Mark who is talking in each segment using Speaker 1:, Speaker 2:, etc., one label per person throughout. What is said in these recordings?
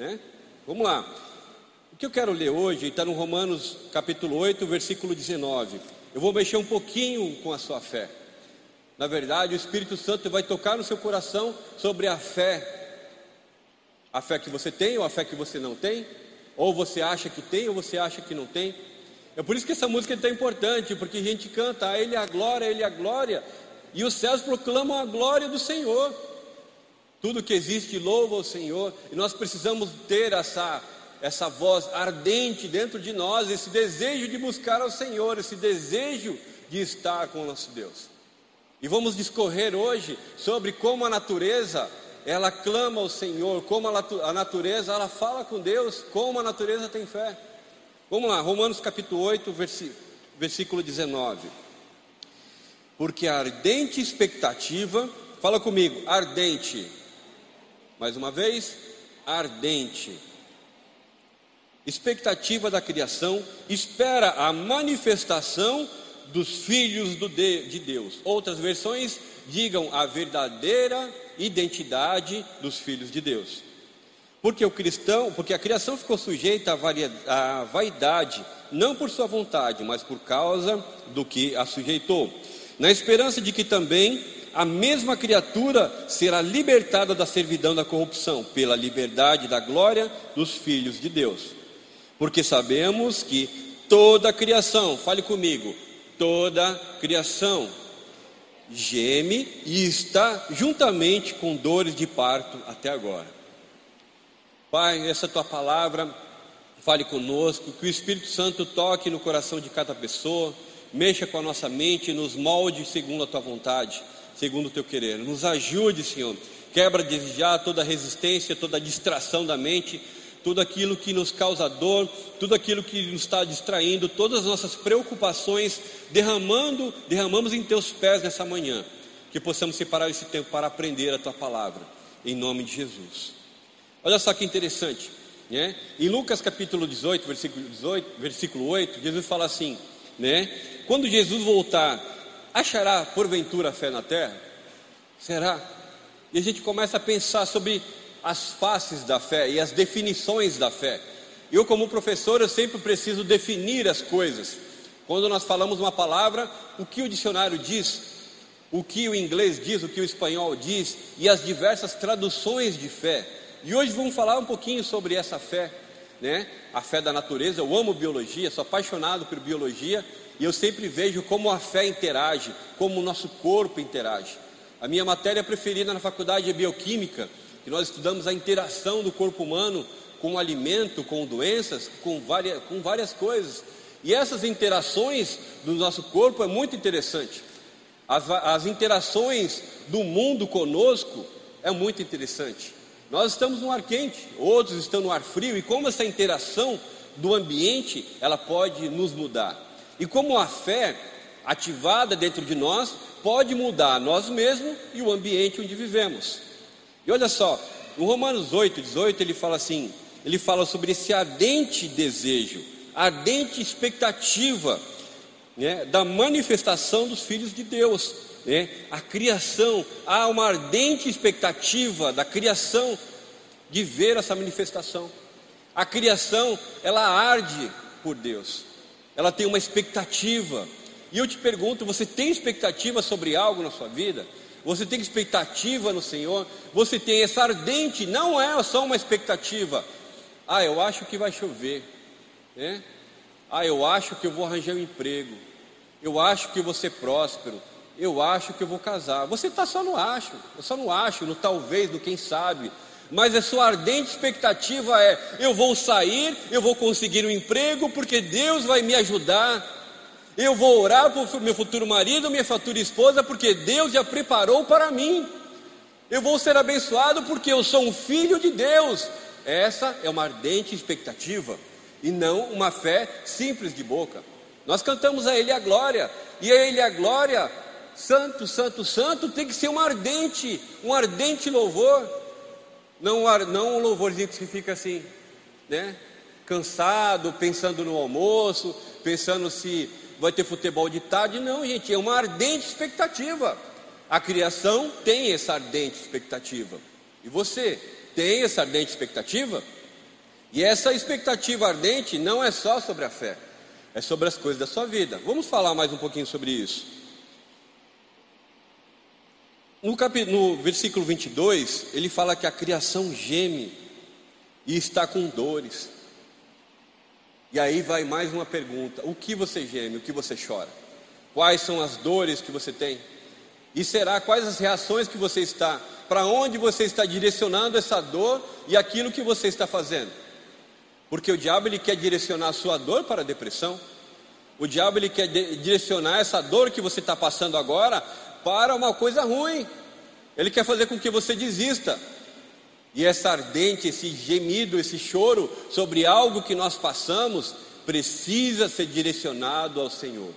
Speaker 1: né? Vamos lá. O que eu quero ler hoje está no Romanos capítulo 8, versículo 19. Eu vou mexer um pouquinho com a sua fé. Na verdade, o Espírito Santo vai tocar no seu coração sobre a fé. A fé que você tem ou a fé que você não tem, ou você acha que tem ou você acha que não tem. É por isso que essa música é tão importante, porque a gente canta a Ele a glória, a Ele a glória, e os céus proclamam a glória do Senhor. Tudo que existe louva o Senhor, e nós precisamos ter essa, essa voz ardente dentro de nós, esse desejo de buscar ao Senhor, esse desejo de estar com o nosso Deus. E vamos discorrer hoje sobre como a natureza ela clama ao Senhor, como a natureza ela fala com Deus, como a natureza tem fé. Vamos lá, Romanos capítulo 8, versículo 19. Porque a ardente expectativa, fala comigo, ardente. Mais uma vez, ardente. Expectativa da criação espera a manifestação dos filhos do de, de Deus. Outras versões digam a verdadeira identidade dos filhos de Deus. Porque o cristão, porque a criação ficou sujeita à vaidade, não por sua vontade, mas por causa do que a sujeitou, na esperança de que também a mesma criatura será libertada da servidão da corrupção, pela liberdade da glória dos filhos de Deus. Porque sabemos que toda a criação, fale comigo, toda a criação geme e está juntamente com dores de parto até agora. Pai, essa tua palavra fale conosco, que o Espírito Santo toque no coração de cada pessoa, mexa com a nossa mente, nos molde segundo a tua vontade, segundo o teu querer. Nos ajude, Senhor. Quebra já toda resistência, toda distração da mente, tudo aquilo que nos causa dor, tudo aquilo que nos está distraindo, todas as nossas preocupações, derramando, derramamos em teus pés nessa manhã, que possamos separar esse tempo para aprender a tua palavra, em nome de Jesus. Olha só que interessante, né? Em Lucas capítulo 18, versículo 18, versículo 8, Jesus fala assim, né? Quando Jesus voltar, achará porventura fé na terra? Será? E a gente começa a pensar sobre as faces da fé e as definições da fé. Eu, como professor, eu sempre preciso definir as coisas. Quando nós falamos uma palavra, o que o dicionário diz, o que o inglês diz, o que o espanhol diz e as diversas traduções de fé. E hoje vamos falar um pouquinho sobre essa fé, né? A fé da natureza. Eu amo biologia, sou apaixonado por biologia e eu sempre vejo como a fé interage, como o nosso corpo interage. A minha matéria preferida na faculdade é bioquímica, que nós estudamos a interação do corpo humano com o alimento, com doenças, com várias, com várias coisas. E essas interações do nosso corpo é muito interessante. As, as interações do mundo conosco é muito interessante. Nós estamos no ar quente, outros estão no ar frio, e como essa interação do ambiente, ela pode nos mudar. E como a fé ativada dentro de nós pode mudar nós mesmos e o ambiente onde vivemos. E olha só, no Romanos 8, 18, ele fala assim: ele fala sobre esse ardente desejo, ardente expectativa né, da manifestação dos filhos de Deus né? a criação, há uma ardente expectativa da criação de ver essa manifestação. A criação, ela arde por Deus, ela tem uma expectativa. E eu te pergunto: você tem expectativa sobre algo na sua vida? Você tem expectativa no Senhor? Você tem essa ardente, não é só uma expectativa. Ah, eu acho que vai chover, né? Ah, eu acho que eu vou arranjar um emprego. Eu acho que vou ser próspero eu acho que eu vou casar. Você está só no acho, eu só no acho, no talvez, no quem sabe. Mas a sua ardente expectativa é: eu vou sair, eu vou conseguir um emprego, porque Deus vai me ajudar. Eu vou orar o meu futuro marido, minha futura esposa, porque Deus já preparou para mim. Eu vou ser abençoado porque eu sou um filho de Deus. Essa é uma ardente expectativa e não uma fé simples de boca. Nós cantamos a Ele a glória, e a Ele a glória santo, santo, santo, tem que ser um ardente, um ardente louvor, não, não um louvorzinho que fica assim, né? Cansado, pensando no almoço, pensando se vai ter futebol de tarde, não, gente, é uma ardente expectativa. A criação tem essa ardente expectativa. E você tem essa ardente expectativa? E essa expectativa ardente não é só sobre a fé, é sobre as coisas da sua vida. Vamos falar mais um pouquinho sobre isso. No, cap... no versículo 22, ele fala que a criação geme e está com dores. E aí vai mais uma pergunta: o que você geme, o que você chora? Quais são as dores que você tem? E será quais as reações que você está, para onde você está direcionando essa dor e aquilo que você está fazendo? Porque o diabo ele quer direcionar a sua dor para a depressão. O diabo ele quer direcionar essa dor que você está passando agora para uma coisa ruim. Ele quer fazer com que você desista. E essa ardente, esse gemido, esse choro sobre algo que nós passamos, precisa ser direcionado ao Senhor.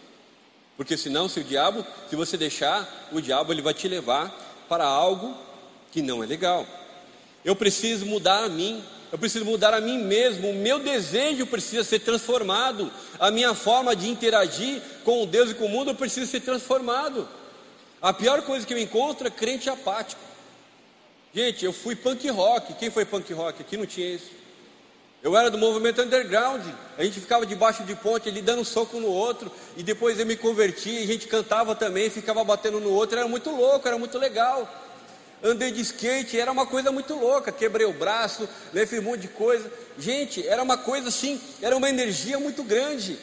Speaker 1: Porque senão, se o diabo, se você deixar, o diabo ele vai te levar para algo que não é legal. Eu preciso mudar a mim, eu preciso mudar a mim mesmo, o meu desejo precisa ser transformado, a minha forma de interagir com Deus e com o mundo precisa ser transformado. A pior coisa que eu encontro é crente apático. Gente, eu fui punk rock. Quem foi punk rock? Aqui não tinha isso. Eu era do movimento underground. A gente ficava debaixo de ponte ali dando um soco no outro. E depois eu me converti. A gente cantava também, ficava batendo no outro. Era muito louco, era muito legal. Andei de skate, era uma coisa muito louca. Quebrei o braço, né, fiz um monte de coisa. Gente, era uma coisa assim, era uma energia muito grande.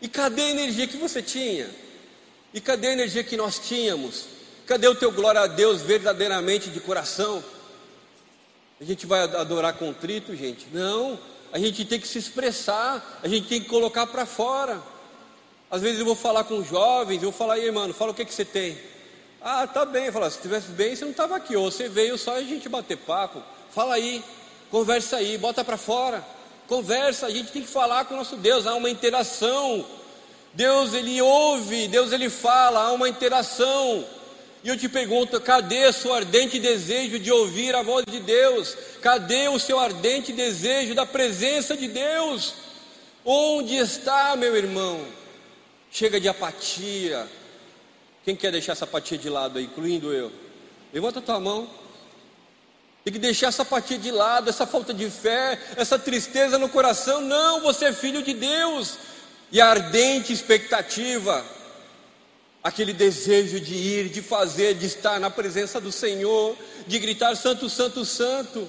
Speaker 1: E cadê a energia que você tinha? E cadê a energia que nós tínhamos? Cadê o teu glória a Deus verdadeiramente de coração? A gente vai adorar contrito, gente? Não, a gente tem que se expressar, a gente tem que colocar para fora. Às vezes eu vou falar com jovens, eu vou falar, aí, mano, fala o que, que você tem. Ah, tá bem. Eu falo, se estivesse bem, você não estava aqui. Ou você veio só a gente bater papo. Fala aí, conversa aí, bota para fora. Conversa, a gente tem que falar com o nosso Deus, há uma interação Deus ele ouve, Deus ele fala, há uma interação. E eu te pergunto, cadê o seu ardente desejo de ouvir a voz de Deus? Cadê o seu ardente desejo da presença de Deus? Onde está, meu irmão? Chega de apatia. Quem quer deixar essa apatia de lado aí, incluindo eu? Levanta a tua mão. Tem que deixar essa apatia de lado, essa falta de fé, essa tristeza no coração. Não, você é filho de Deus e a ardente expectativa, aquele desejo de ir, de fazer, de estar na presença do Senhor, de gritar Santo, Santo, Santo.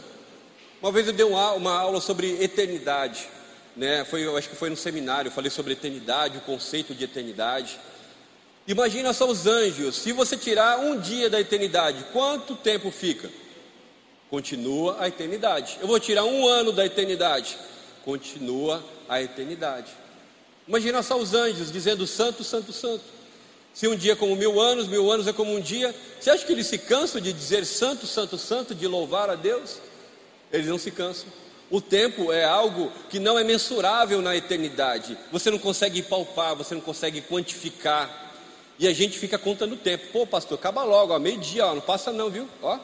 Speaker 1: Uma vez eu dei uma aula sobre eternidade, né? Foi, eu acho que foi no seminário, eu falei sobre eternidade, o conceito de eternidade. Imagina só os anjos, se você tirar um dia da eternidade, quanto tempo fica? Continua a eternidade. Eu vou tirar um ano da eternidade, continua a eternidade. Imagina só os anjos dizendo santo, santo, santo. Se um dia é como mil anos, mil anos é como um dia, você acha que eles se cansam de dizer santo, santo, santo, de louvar a Deus? Eles não se cansam. O tempo é algo que não é mensurável na eternidade. Você não consegue palpar, você não consegue quantificar. E a gente fica contando o tempo. Pô, pastor, acaba logo, ó, meio-dia, ó, não passa não, viu? Ó,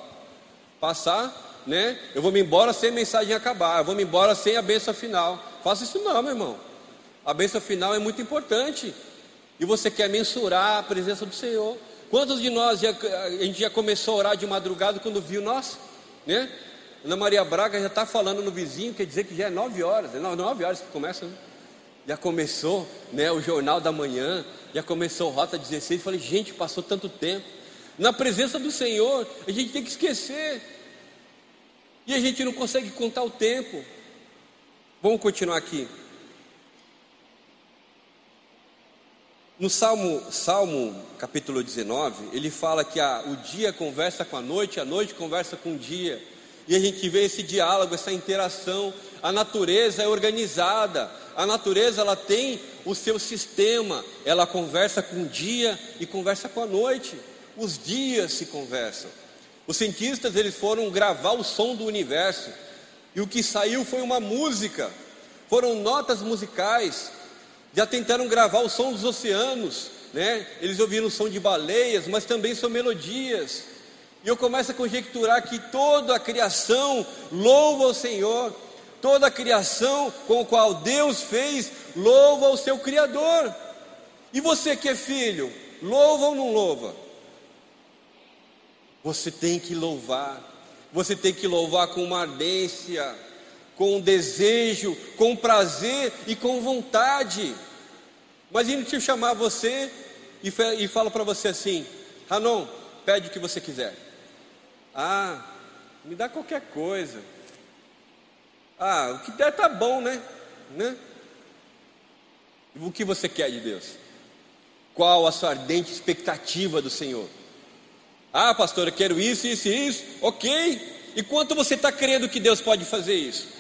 Speaker 1: passar, né? Eu vou me embora sem a mensagem acabar, eu vou me embora sem a benção final. Faça isso não, meu irmão. A bênção final é muito importante. E você quer mensurar a presença do Senhor. Quantos de nós já, a gente já começou a orar de madrugada quando viu nós? Né? Ana Maria Braga já está falando no vizinho, quer dizer que já é nove horas, é nove horas que começa, né? Já começou né, o jornal da manhã, já começou Rota 16. Falei, gente, passou tanto tempo. Na presença do Senhor, a gente tem que esquecer. E a gente não consegue contar o tempo. Vamos continuar aqui. No Salmo, Salmo capítulo 19, ele fala que a, o dia conversa com a noite, a noite conversa com o dia. E a gente vê esse diálogo, essa interação. A natureza é organizada, a natureza ela tem o seu sistema, ela conversa com o dia e conversa com a noite. Os dias se conversam. Os cientistas eles foram gravar o som do universo e o que saiu foi uma música, foram notas musicais já tentaram gravar o som dos oceanos, né? Eles ouviram o som de baleias, mas também são melodias. E eu começo a conjecturar que toda a criação louva o Senhor, toda a criação com a qual Deus fez louva o seu Criador. E você que é filho, louva ou não louva? Você tem que louvar, você tem que louvar com uma ardência com desejo, com prazer e com vontade. Imagine te chamar você e, e fala para você assim: Ranon, pede o que você quiser. Ah, me dá qualquer coisa. Ah, o que der tá bom, né? né? O que você quer de Deus? Qual a sua ardente expectativa do Senhor? Ah, pastor, eu quero isso, isso e isso. Ok. E quanto você está crendo que Deus pode fazer isso?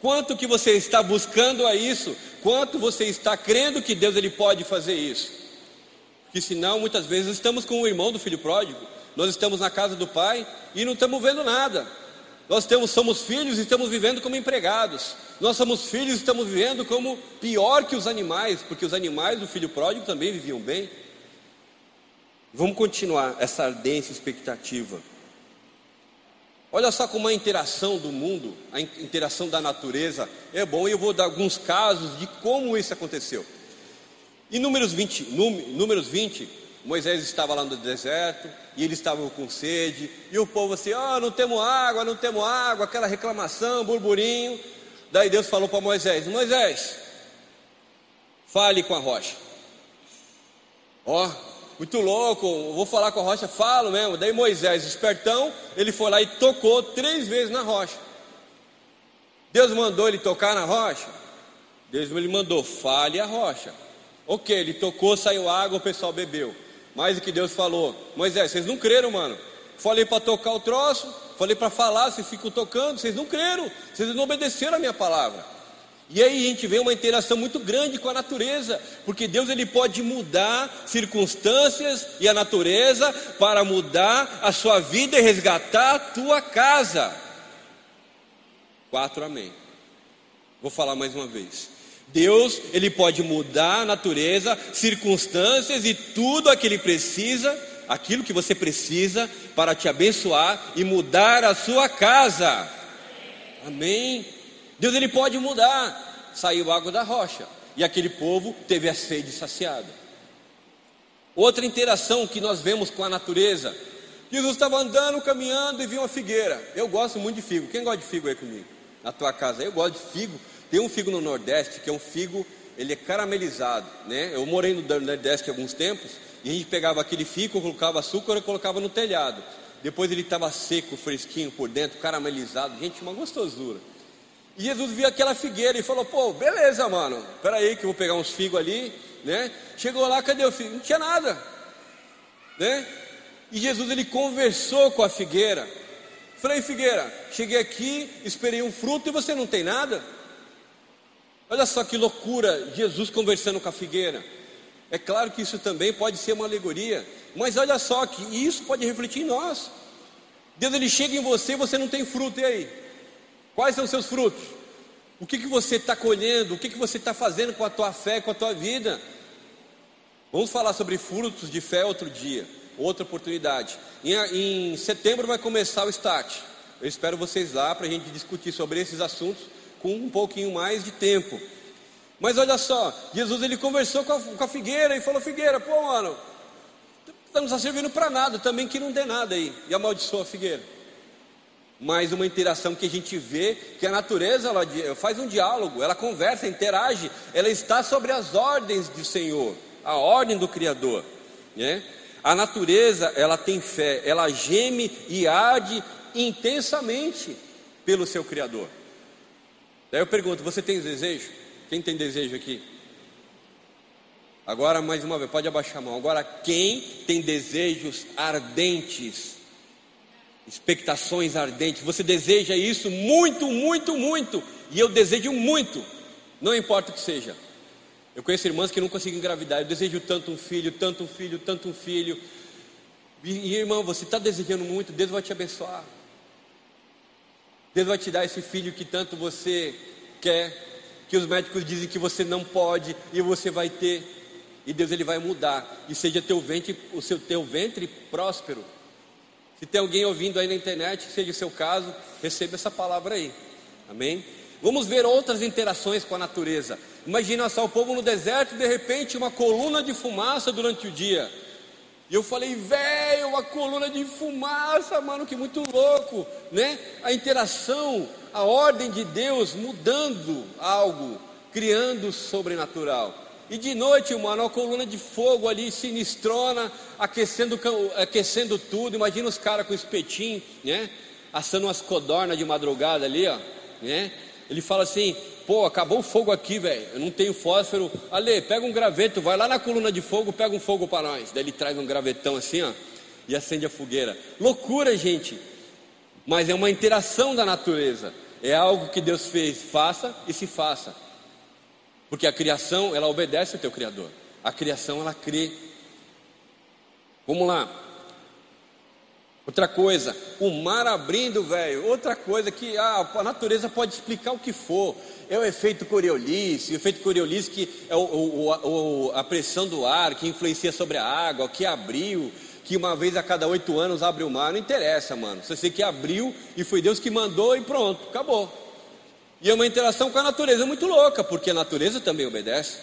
Speaker 1: Quanto que você está buscando a isso? Quanto você está crendo que Deus ele pode fazer isso? Que senão muitas vezes estamos com o irmão do filho pródigo, nós estamos na casa do pai e não estamos vendo nada. Nós temos, somos filhos e estamos vivendo como empregados. Nós somos filhos e estamos vivendo como pior que os animais, porque os animais do filho pródigo também viviam bem. Vamos continuar essa ardência expectativa. Olha só como a interação do mundo, a interação da natureza é bom, e eu vou dar alguns casos de como isso aconteceu. Em Números 20, números 20 Moisés estava lá no deserto e eles estavam com sede, e o povo assim: oh, não temos água, não temos água, aquela reclamação, burburinho. Daí Deus falou para Moisés: Moisés, fale com a rocha. Ó, oh, muito louco, vou falar com a rocha, falo mesmo. Daí Moisés, espertão, ele foi lá e tocou três vezes na rocha. Deus mandou ele tocar na rocha? Deus ele mandou, fale a rocha. Ok, ele tocou, saiu água, o pessoal bebeu. Mas o que Deus falou, Moisés, vocês não creram, mano. Falei para tocar o troço, falei para falar, vocês ficam tocando, vocês não creram, vocês não obedeceram a minha palavra. E aí a gente vê uma interação muito grande com a natureza, porque Deus ele pode mudar circunstâncias e a natureza para mudar a sua vida e resgatar a tua casa. Quatro amém. Vou falar mais uma vez. Deus, ele pode mudar a natureza, circunstâncias e tudo aquilo que ele precisa, aquilo que você precisa para te abençoar e mudar a sua casa. Amém. Deus ele pode mudar. Saiu água da rocha e aquele povo teve a sede saciada. Outra interação que nós vemos com a natureza. Jesus estava andando, caminhando e viu uma figueira. Eu gosto muito de figo. Quem gosta de figo aí comigo? Na tua casa? Eu gosto de figo. Tem um figo no Nordeste que é um figo, ele é caramelizado, né? Eu morei no Nordeste há alguns tempos e a gente pegava aquele figo, colocava açúcar e colocava no telhado. Depois ele estava seco, fresquinho por dentro, caramelizado. Gente, uma gostosura. E Jesus viu aquela figueira e falou: Pô, beleza, mano. Peraí, que eu vou pegar uns figos ali, né? Chegou lá, cadê o figo? Não tinha nada, né? E Jesus ele conversou com a figueira. Falei, figueira, cheguei aqui, esperei um fruto e você não tem nada? Olha só que loucura, Jesus conversando com a figueira. É claro que isso também pode ser uma alegoria, mas olha só que isso pode refletir em nós. Deus ele chega em você e você não tem fruto, e aí? Quais são seus frutos? O que, que você está colhendo? O que, que você está fazendo com a tua fé, com a tua vida? Vamos falar sobre frutos de fé outro dia, outra oportunidade. Em, em setembro vai começar o Start. Eu espero vocês lá para a gente discutir sobre esses assuntos com um pouquinho mais de tempo. Mas olha só, Jesus ele conversou com a, com a figueira e falou: Figueira, pô, mano, não está servindo para nada, também que não dê nada aí. E amaldiçoou a figueira mas uma interação que a gente vê que a natureza ela faz um diálogo, ela conversa, interage, ela está sobre as ordens do Senhor, a ordem do Criador. Né? A natureza ela tem fé, ela geme e arde intensamente pelo seu Criador. Daí eu pergunto: você tem desejo? Quem tem desejo aqui? Agora mais uma vez, pode abaixar a mão. Agora quem tem desejos ardentes expectações ardentes. Você deseja isso muito, muito, muito. E eu desejo muito, não importa o que seja. Eu conheço irmãs que não conseguem engravidar. Eu desejo tanto um filho, tanto um filho, tanto um filho. E, e irmão, você está desejando muito, Deus vai te abençoar. Deus vai te dar esse filho que tanto você quer, que os médicos dizem que você não pode e você vai ter. E Deus ele vai mudar e seja teu ventre, o seu teu ventre próspero se tem alguém ouvindo aí na internet, seja o seu caso, receba essa palavra aí. Amém? Vamos ver outras interações com a natureza. Imagina só o povo no deserto, de repente uma coluna de fumaça durante o dia. E eu falei, velho, uma coluna de fumaça, mano, que muito louco, né? A interação, a ordem de Deus mudando algo, criando o sobrenatural. E de noite, mano, uma coluna de fogo ali, sinistrona, aquecendo, aquecendo tudo. Imagina os caras com espetinho, né? Assando umas codornas de madrugada ali, ó, né? Ele fala assim: pô, acabou o fogo aqui, velho. Eu não tenho fósforo. Ale, pega um graveto, vai lá na coluna de fogo, pega um fogo para nós. Daí ele traz um gravetão assim, ó, e acende a fogueira. Loucura, gente. Mas é uma interação da natureza. É algo que Deus fez, faça e se faça. Porque a criação, ela obedece ao teu Criador. A criação, ela crê. Vamos lá. Outra coisa, o mar abrindo, velho. Outra coisa que a natureza pode explicar o que for. É o efeito Coriolis, o efeito Coriolis que é o, o, o, a pressão do ar que influencia sobre a água, que abriu, que uma vez a cada oito anos abre o mar. Não interessa, mano. Você sei que abriu e foi Deus que mandou e pronto, acabou. E é uma interação com a natureza muito louca, porque a natureza também obedece.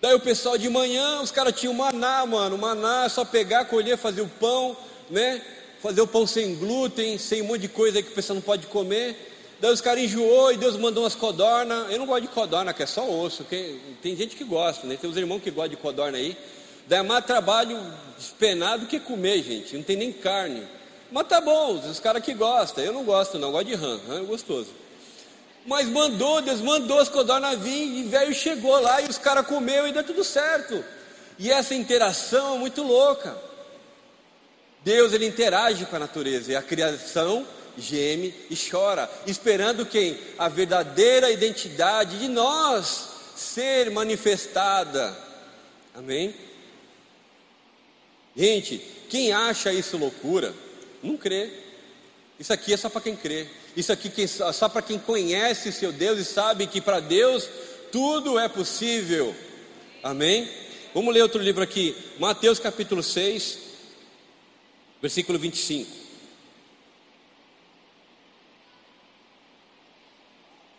Speaker 1: Daí o pessoal de manhã, os caras tinham maná, mano. Maná é só pegar, colher, fazer o pão, né? Fazer o pão sem glúten, sem um monte de coisa que o pessoal não pode comer. Daí os caras enjoou e Deus mandou umas codorna. Eu não gosto de codorna, que é só osso. Que... Tem gente que gosta, né? Tem uns irmãos que gostam de codorna aí. Daí é mais trabalho despenado que comer, gente. Não tem nem carne. Mas tá bom, os caras que gostam. Eu não gosto, não. Eu gosto de rã. Rã é gostoso. Mas mandou, Deus mandou as codornas vir e velho chegou lá e os caras comeu e deu tudo certo. E essa interação é muito louca. Deus ele interage com a natureza e a criação geme e chora, esperando quem? A verdadeira identidade de nós ser manifestada. Amém? Gente, quem acha isso loucura, não crê. Isso aqui é só para quem crê. Isso aqui é só para quem conhece seu Deus e sabe que para Deus tudo é possível. Amém? Vamos ler outro livro aqui, Mateus capítulo 6, versículo 25.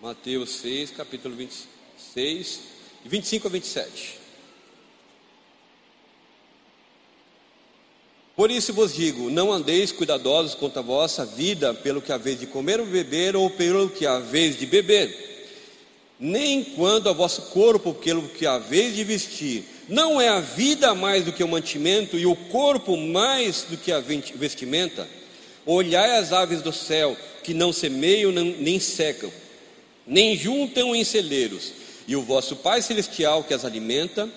Speaker 1: Mateus 6, capítulo 26, 25 a 27. Por isso vos digo: não andeis cuidadosos quanto a vossa vida, pelo que haveis de comer ou beber, ou pelo que haveis de beber, nem quando a vosso corpo, pelo que haveis de vestir. Não é a vida mais do que o mantimento, e o corpo mais do que a vestimenta? Olhai as aves do céu, que não semeiam nem secam, nem juntam em celeiros, e o vosso Pai Celestial que as alimenta,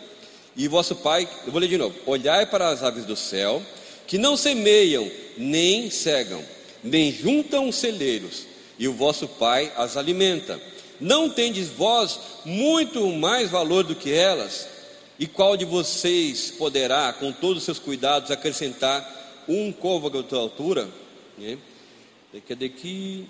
Speaker 1: e vosso Pai, eu vou ler de novo: olhai para as aves do céu, que não semeiam, nem cegam, nem juntam celeiros, e o vosso Pai as alimenta. Não tendes vós muito mais valor do que elas? E qual de vocês poderá, com todos os seus cuidados, acrescentar um côvago de altura? Né? Cadê aqui?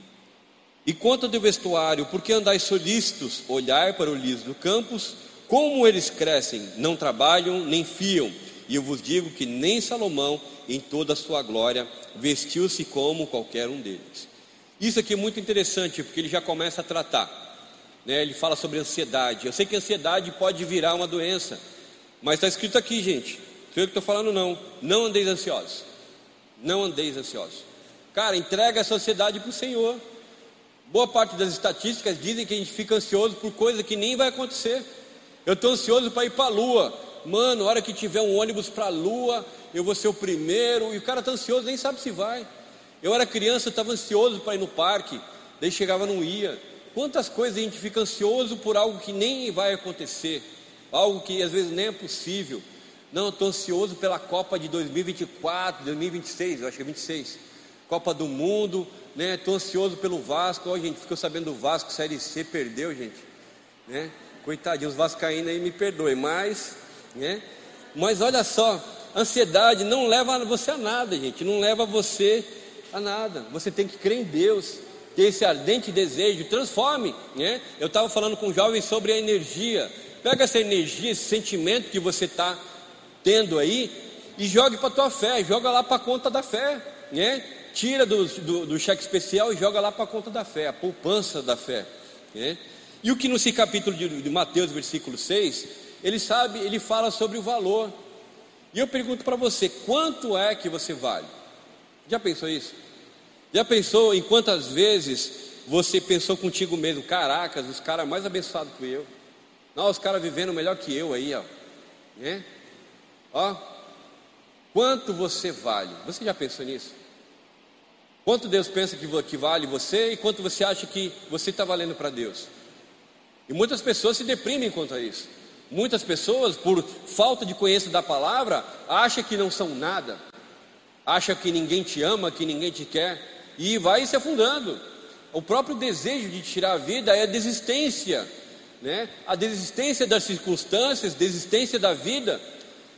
Speaker 1: E quanto ao vestuário, por que andais solícitos? Olhar para o liso do campos, como eles crescem, não trabalham nem fiam. E eu vos digo que nem Salomão, em toda a sua glória, vestiu-se como qualquer um deles. Isso aqui é muito interessante, porque ele já começa a tratar. Né? Ele fala sobre ansiedade. Eu sei que ansiedade pode virar uma doença, mas está escrito aqui, gente. Não eu que estou falando, não. Não andeis ansiosos. Não andeis ansiosos. Cara, entrega essa ansiedade para o Senhor. Boa parte das estatísticas dizem que a gente fica ansioso por coisa que nem vai acontecer. Eu estou ansioso para ir para a lua mano, hora que tiver um ônibus para a lua, eu vou ser o primeiro, e o cara está ansioso, nem sabe se vai. Eu era criança, estava ansioso para ir no parque, daí chegava não ia. Quantas coisas a gente fica ansioso por algo que nem vai acontecer, algo que às vezes nem é possível. Não, estou ansioso pela Copa de 2024, 2026, eu acho que é 26. Copa do Mundo, né? Estou ansioso pelo Vasco. Ó, gente, ficou sabendo do Vasco, Série C perdeu, gente. Né? Coitadinho, os vascaínos aí me perdoem, mas né? Mas olha só, ansiedade não leva você a nada, gente, não leva você a nada. Você tem que crer em Deus, ter esse ardente desejo, transforme. Né? Eu estava falando com jovens sobre a energia. Pega essa energia, esse sentimento que você está tendo aí e jogue para a tua fé, joga lá para a conta da fé, né? Tira do, do, do, cheque especial e joga lá para a conta da fé, a poupança da fé. Né? E o que nesse capítulo de, de Mateus, versículo 6, ele sabe, ele fala sobre o valor. E eu pergunto para você: quanto é que você vale? Já pensou isso? Já pensou em quantas vezes você pensou contigo mesmo: caracas, os caras mais abençoados que eu, não, os caras vivendo melhor que eu aí, ó, né? Ó, quanto você vale? Você já pensou nisso? Quanto Deus pensa que, que vale você e quanto você acha que você está valendo para Deus? E muitas pessoas se deprimem quanto a isso. Muitas pessoas, por falta de conhecimento da palavra, acham que não são nada, acham que ninguém te ama, que ninguém te quer, e vai se afundando. O próprio desejo de tirar a vida é a desistência, né? a desistência das circunstâncias, desistência da vida.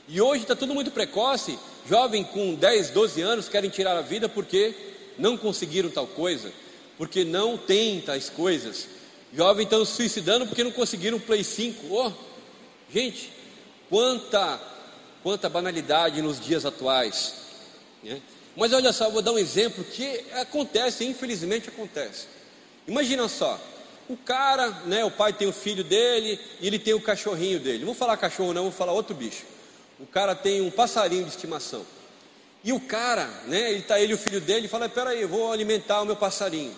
Speaker 1: E hoje está tudo muito precoce. Jovem com 10, 12 anos querem tirar a vida porque não conseguiram tal coisa, porque não têm tais coisas. Jovem estão se suicidando porque não conseguiram um Play 5. Oh, gente, quanta, quanta banalidade nos dias atuais. Né? Mas olha só, vou dar um exemplo que acontece, infelizmente acontece. Imagina só, o cara, né, o pai tem o filho dele e ele tem o cachorrinho dele. Vou falar cachorro, não, vou falar outro bicho. O cara tem um passarinho de estimação. E o cara, né, ele tá ele e o filho dele, fala: "Peraí, vou alimentar o meu passarinho.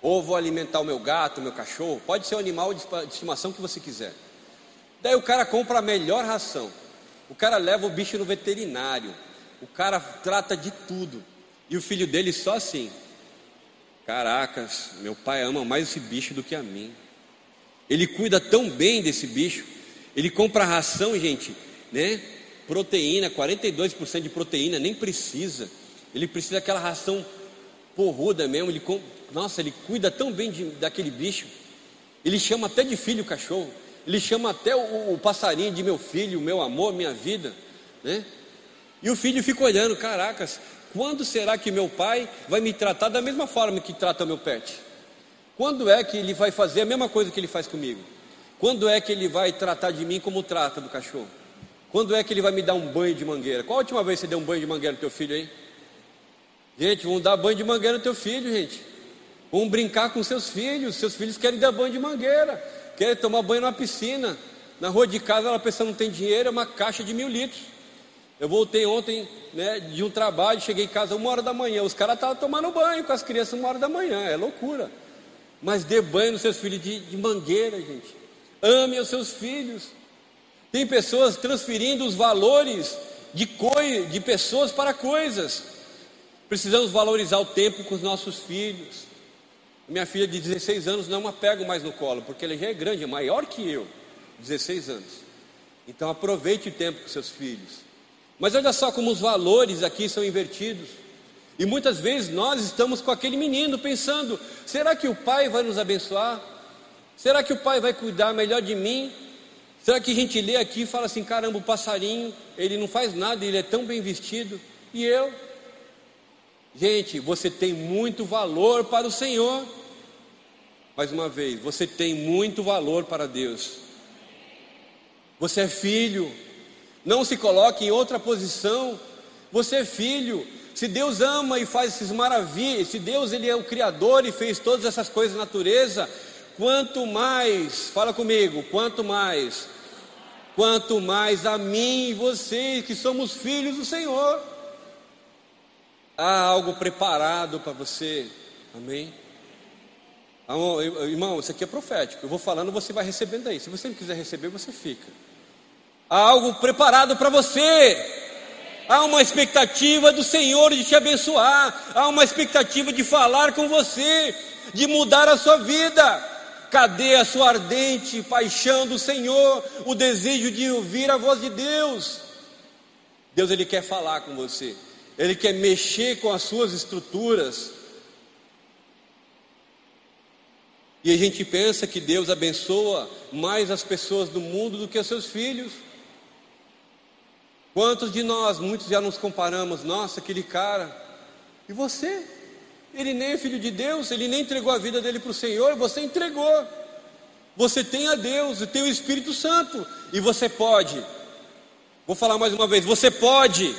Speaker 1: Ou vou alimentar o meu gato, o meu cachorro, pode ser o animal de estimação que você quiser". Daí o cara compra a melhor ração. O cara leva o bicho no veterinário o cara trata de tudo. E o filho dele só assim. Caracas, meu pai ama mais esse bicho do que a mim. Ele cuida tão bem desse bicho. Ele compra ração, gente, né? Proteína, 42% de proteína, nem precisa. Ele precisa daquela ração porruda mesmo. Ele, nossa, ele cuida tão bem de, daquele bicho. Ele chama até de filho o cachorro. Ele chama até o, o passarinho de meu filho, meu amor, minha vida, né? E o filho fica olhando, caracas, quando será que meu pai vai me tratar da mesma forma que trata meu pet? Quando é que ele vai fazer a mesma coisa que ele faz comigo? Quando é que ele vai tratar de mim como trata do cachorro? Quando é que ele vai me dar um banho de mangueira? Qual a última vez que você deu um banho de mangueira no teu filho aí? Gente, vamos dar banho de mangueira no teu filho, gente. Vamos brincar com seus filhos. Seus filhos querem dar banho de mangueira, querem tomar banho numa piscina. Na rua de casa, ela pensa não tem dinheiro, é uma caixa de mil litros. Eu voltei ontem né, de um trabalho, cheguei em casa uma hora da manhã. Os caras estavam tomando banho com as crianças uma hora da manhã, é loucura. Mas dê banho nos seus filhos de, de mangueira, gente. Ame os seus filhos. Tem pessoas transferindo os valores de, coi de pessoas para coisas. Precisamos valorizar o tempo com os nossos filhos. Minha filha de 16 anos não a pego mais no colo, porque ela já é grande, é maior que eu, 16 anos. Então aproveite o tempo com seus filhos. Mas olha só como os valores aqui são invertidos. E muitas vezes nós estamos com aquele menino pensando: será que o pai vai nos abençoar? Será que o pai vai cuidar melhor de mim? Será que a gente lê aqui e fala assim: caramba, o passarinho, ele não faz nada, ele é tão bem vestido, e eu? Gente, você tem muito valor para o Senhor. Mais uma vez, você tem muito valor para Deus. Você é filho, não se coloque em outra posição. Você é filho. Se Deus ama e faz essas maravilhas, se Deus ele é o criador e fez todas essas coisas na natureza, quanto mais, fala comigo, quanto mais, quanto mais a mim e você que somos filhos do Senhor. Há algo preparado para você. Amém. Irmão, isso aqui é profético. Eu vou falando, você vai recebendo aí. Se você não quiser receber, você fica. Há algo preparado para você. Há uma expectativa do Senhor de te abençoar. Há uma expectativa de falar com você, de mudar a sua vida. Cadê a sua ardente paixão do Senhor, o desejo de ouvir a voz de Deus? Deus ele quer falar com você. Ele quer mexer com as suas estruturas. E a gente pensa que Deus abençoa mais as pessoas do mundo do que os seus filhos. Quantos de nós, muitos já nos comparamos, nossa, aquele cara, e você? Ele nem é filho de Deus, ele nem entregou a vida dele para o Senhor, você entregou. Você tem a Deus e tem o Espírito Santo, e você pode. Vou falar mais uma vez: você pode.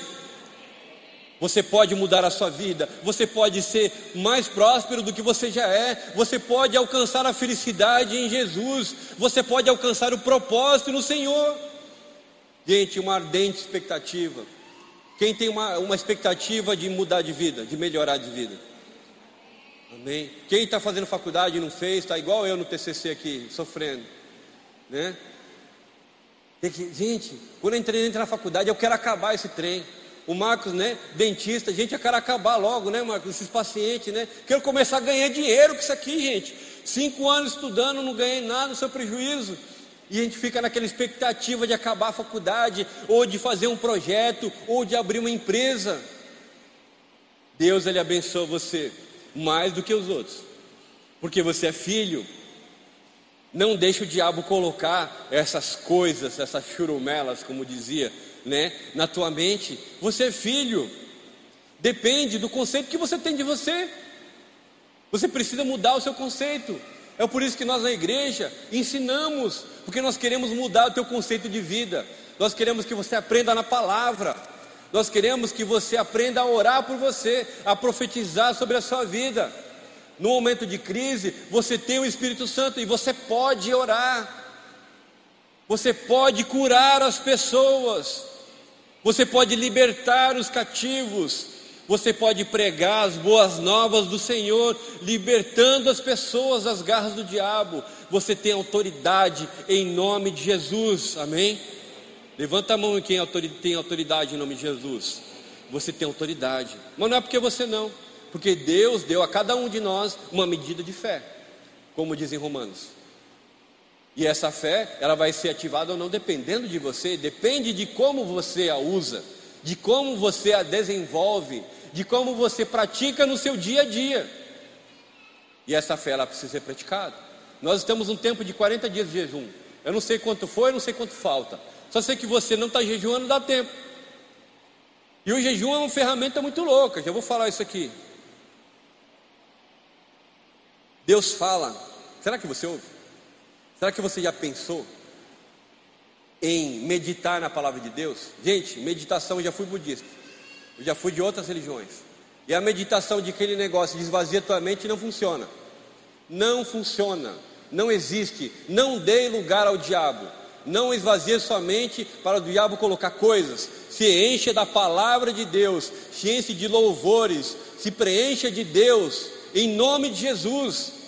Speaker 1: Você pode mudar a sua vida, você pode ser mais próspero do que você já é, você pode alcançar a felicidade em Jesus, você pode alcançar o propósito no Senhor. Gente, uma ardente expectativa. Quem tem uma, uma expectativa de mudar de vida, de melhorar de vida? Amém? Quem está fazendo faculdade e não fez, está igual eu no TCC aqui, sofrendo. Né? Gente, quando eu entrei, entrei na faculdade, eu quero acabar esse trem. O Marcos, né, dentista, gente, eu quero acabar logo, né, Marcos, esses pacientes, né? Quero começar a ganhar dinheiro com isso aqui, gente. Cinco anos estudando, não ganhei nada, no seu prejuízo. E a gente fica naquela expectativa de acabar a faculdade, ou de fazer um projeto, ou de abrir uma empresa. Deus, Ele abençoa você mais do que os outros, porque você é filho. Não deixe o diabo colocar essas coisas, essas churumelas, como dizia, né, na tua mente. Você é filho. Depende do conceito que você tem de você. Você precisa mudar o seu conceito. É por isso que nós na igreja ensinamos, porque nós queremos mudar o teu conceito de vida. Nós queremos que você aprenda na palavra. Nós queremos que você aprenda a orar por você, a profetizar sobre a sua vida. No momento de crise, você tem o Espírito Santo e você pode orar. Você pode curar as pessoas. Você pode libertar os cativos. Você pode pregar as boas novas do Senhor, libertando as pessoas das garras do diabo. Você tem autoridade em nome de Jesus. Amém? Levanta a mão em quem tem autoridade em nome de Jesus. Você tem autoridade. Mas não é porque você não. Porque Deus deu a cada um de nós uma medida de fé. Como diz em Romanos. E essa fé, ela vai ser ativada ou não dependendo de você, depende de como você a usa, de como você a desenvolve, de como você pratica no seu dia a dia. E essa fé ela precisa ser praticada. Nós estamos num tempo de 40 dias de jejum. Eu não sei quanto foi, eu não sei quanto falta. Só sei que você não está jejuando, dá tempo. E o jejum é uma ferramenta muito louca, já vou falar isso aqui. Deus fala, será que você ouve? Será que você já pensou em meditar na palavra de Deus? Gente, meditação, eu já fui budista, eu já fui de outras religiões. E a meditação de aquele negócio de esvazia tua mente não funciona. Não funciona, não existe. Não dê lugar ao diabo. Não esvazie sua mente para o diabo colocar coisas. Se encha da palavra de Deus, se enche de louvores, se preencha de Deus, em nome de Jesus.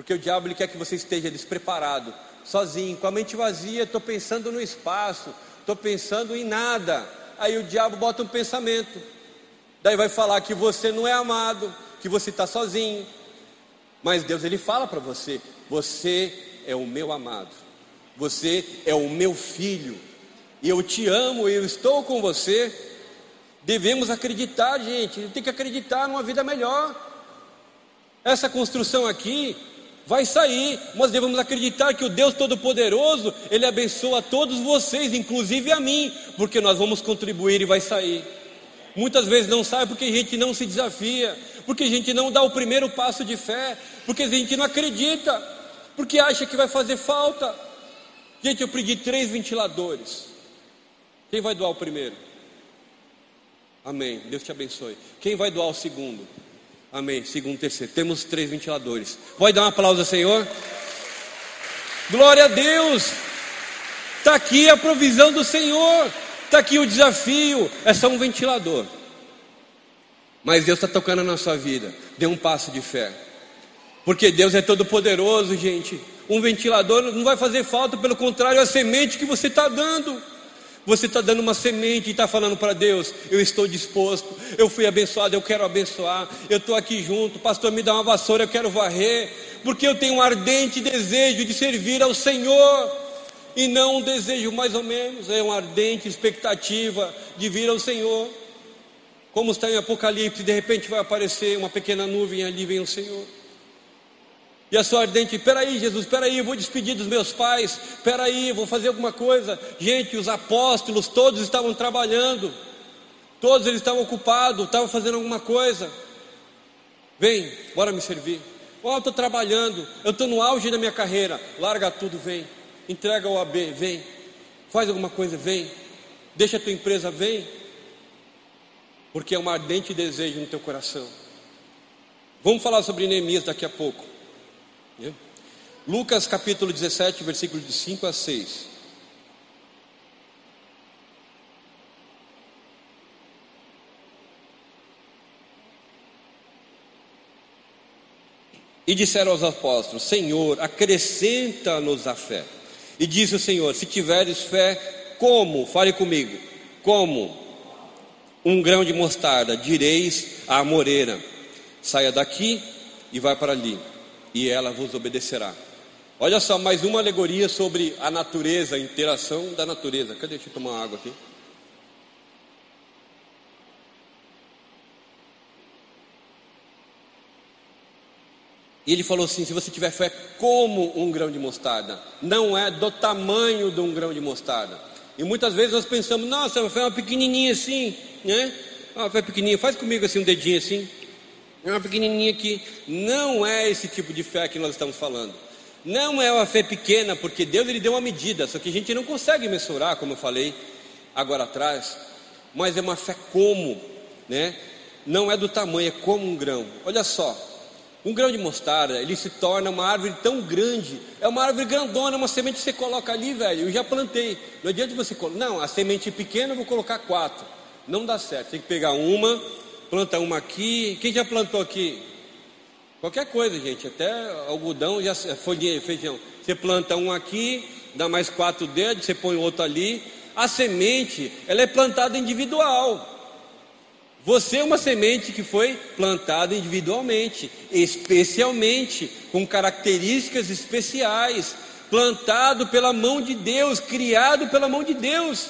Speaker 1: Porque o diabo ele quer que você esteja despreparado, sozinho, com a mente vazia, estou pensando no espaço, estou pensando em nada. Aí o diabo bota um pensamento, daí vai falar que você não é amado, que você está sozinho. Mas Deus ele fala para você: você é o meu amado, você é o meu filho, e eu te amo, eu estou com você. Devemos acreditar, gente, tem que acreditar numa vida melhor. Essa construção aqui vai sair. Nós devemos acreditar que o Deus Todo-Poderoso, Ele abençoa todos vocês, inclusive a mim, porque nós vamos contribuir e vai sair. Muitas vezes não sai porque a gente não se desafia, porque a gente não dá o primeiro passo de fé, porque a gente não acredita, porque acha que vai fazer falta. Gente, eu pedi três ventiladores. Quem vai doar o primeiro? Amém. Deus te abençoe. Quem vai doar o segundo? Amém. Segundo, terceiro. Temos três ventiladores. Pode dar um aplauso ao Senhor? Glória a Deus. Está aqui a provisão do Senhor. Está aqui o desafio. É só um ventilador. Mas Deus está tocando na sua vida. Dê um passo de fé. Porque Deus é todo poderoso, gente. Um ventilador não vai fazer falta, pelo contrário, é a semente que você está dando. Você está dando uma semente e está falando para Deus: Eu estou disposto, eu fui abençoado, eu quero abençoar, eu estou aqui junto, pastor, me dá uma vassoura, eu quero varrer, porque eu tenho um ardente desejo de servir ao Senhor, e não um desejo mais ou menos, é uma ardente expectativa de vir ao Senhor. Como está em Apocalipse, de repente vai aparecer uma pequena nuvem ali, vem o Senhor. E a sua ardente, peraí, Jesus, peraí, vou despedir dos meus pais, peraí, vou fazer alguma coisa. Gente, os apóstolos todos estavam trabalhando, todos eles estavam ocupados, estavam fazendo alguma coisa. Vem, bora me servir. Oh, eu estou trabalhando, eu estou no auge da minha carreira. Larga tudo, vem. Entrega o AB, vem. Faz alguma coisa, vem. Deixa a tua empresa, vem. Porque é um ardente desejo no teu coração. Vamos falar sobre Neemias daqui a pouco. Lucas capítulo 17, versículo de 5 a 6. E disseram aos apóstolos: Senhor, acrescenta-nos a fé. E disse o Senhor: Se tiveres fé, como? Fale comigo. Como? Um grão de mostarda, direis à moreira: Saia daqui e vai para ali e ela vos obedecerá. Olha só, mais uma alegoria sobre a natureza, a interação da natureza. Cadê? Deixa eu tomar água aqui. E ele falou assim: se você tiver fé como um grão de mostarda, não é do tamanho de um grão de mostarda. E muitas vezes nós pensamos: nossa, a fé é uma pequenininha assim, né? Uma fé pequenininha, faz comigo assim um dedinho assim. É uma pequenininha aqui. Não é esse tipo de fé que nós estamos falando. Não é uma fé pequena, porque Deus ele deu uma medida, só que a gente não consegue mensurar, como eu falei agora atrás. Mas é uma fé como, né? Não é do tamanho, é como um grão. Olha só, um grão de mostarda, ele se torna uma árvore tão grande, é uma árvore grandona, uma semente que você coloca ali, velho. Eu já plantei. Não adianta você colocar, não, a semente pequena eu vou colocar quatro. Não dá certo. Tem que pegar uma, planta uma aqui. Quem já plantou aqui? Qualquer coisa, gente, até algodão, já foi feijão. Você planta um aqui, dá mais quatro dedos, você põe outro ali. A semente, ela é plantada individual. Você é uma semente que foi plantada individualmente, especialmente, com características especiais, plantado pela mão de Deus, criado pela mão de Deus.